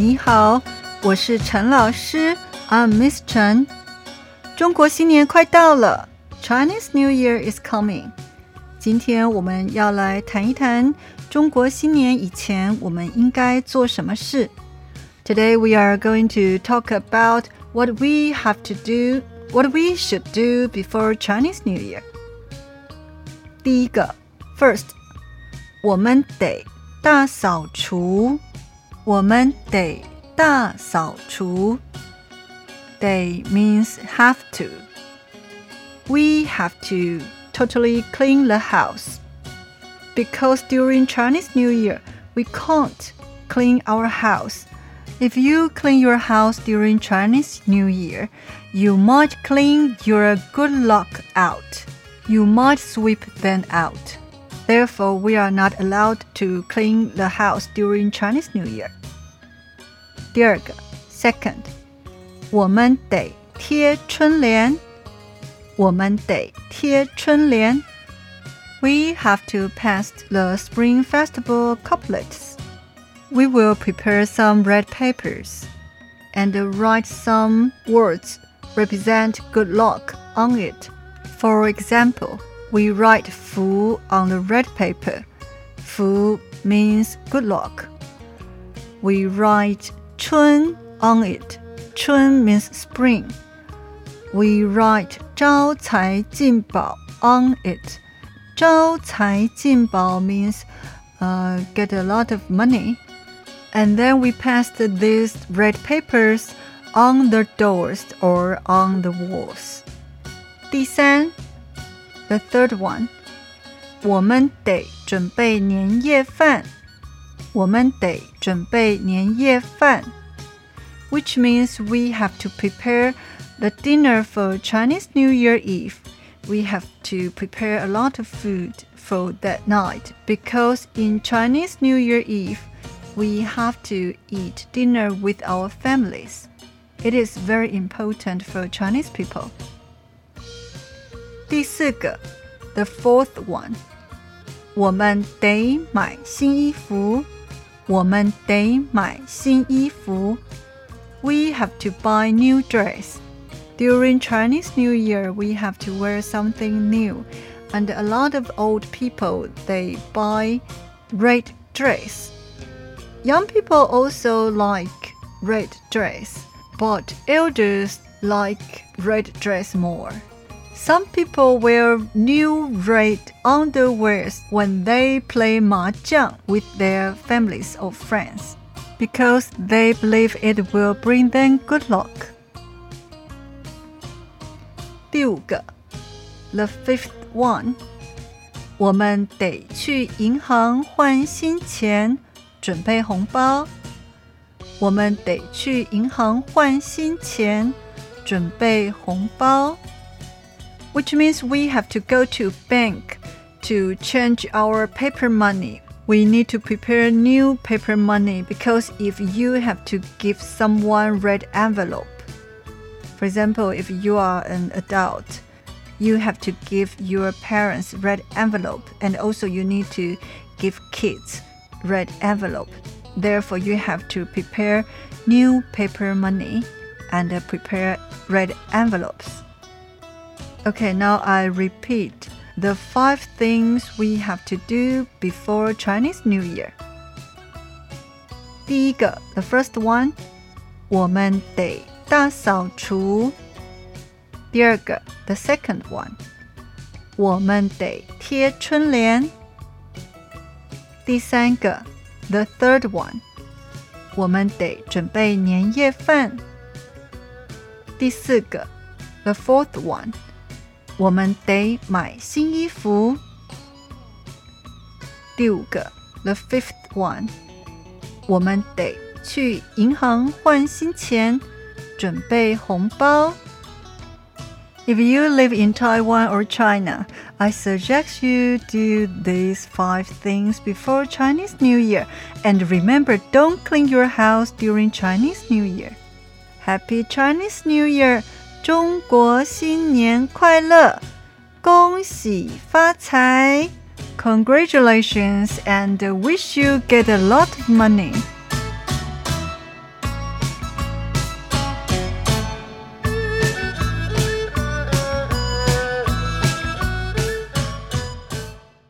你好，我是陈老师，I'm Miss Chen。中国新年快到了，Chinese New Year is coming。今天我们要来谈一谈中国新年以前我们应该做什么事。Today we are going to talk about what we have to do, what we should do before Chinese New Year. 第一个，First，我们得大扫除。我们得大扫除。得 means have to. We have to totally clean the house. Because during Chinese New Year, we can't clean our house. If you clean your house during Chinese New Year, you might clean your good luck out. You might sweep them out. Therefore, we are not allowed to clean the house during Chinese New Year. 第二个，second，我们得贴春联。我们得贴春联。We have to pass the Spring Festival couplets. We will prepare some red papers and write some words represent good luck on it. For example, we write Fu on the red paper. Fu means good luck. We write Chun on it. Chun means spring. We write 招财进宝 on it. 招财进宝 means uh, get a lot of money. And then we passed these red papers on the doors or on the walls. 第三 the third one. 我们得准备年夜饭。 我们得准备年夜饭，which means we have to prepare the dinner for Chinese New Year Eve. We have to prepare a lot of food for that night because in Chinese New Year Eve, we have to eat dinner with our families. It is very important for Chinese people. 第四个，the fourth one， 我们得买新衣服。我们得买新衣服。We have to buy new dress. During Chinese New Year, we have to wear something new, and a lot of old people they buy red dress. Young people also like red dress, but elders like red dress more. Some people wear new red underwears when they play mahjong with their families or friends because they believe it will bring them good luck. 第五个，the fifth one，我们得去银行换新钱，准备红包。我们得去银行换新钱，准备红包。 Which means we have to go to bank to change our paper money. We need to prepare new paper money because if you have to give someone red envelope, for example, if you are an adult, you have to give your parents red envelope and also you need to give kids red envelope. Therefore, you have to prepare new paper money and uh, prepare red envelopes. Okay, now I repeat the five things we have to do before Chinese New Year. 第一个，the first one，我们得大扫除。第二个，the second one，我们得贴春联。第三个，the third one，我们得准备年夜饭。第四个，the fourth one。 我们得买新衣服。第五个，the fifth one，我们得去银行换新钱，准备红包。If you live in Taiwan or China, I suggest you do these five things before Chinese New Year. And remember, don't clean your house during Chinese New Year. Happy Chinese New Year! 中国新年快乐，恭喜发财！Congratulations and wish you get a lot of money.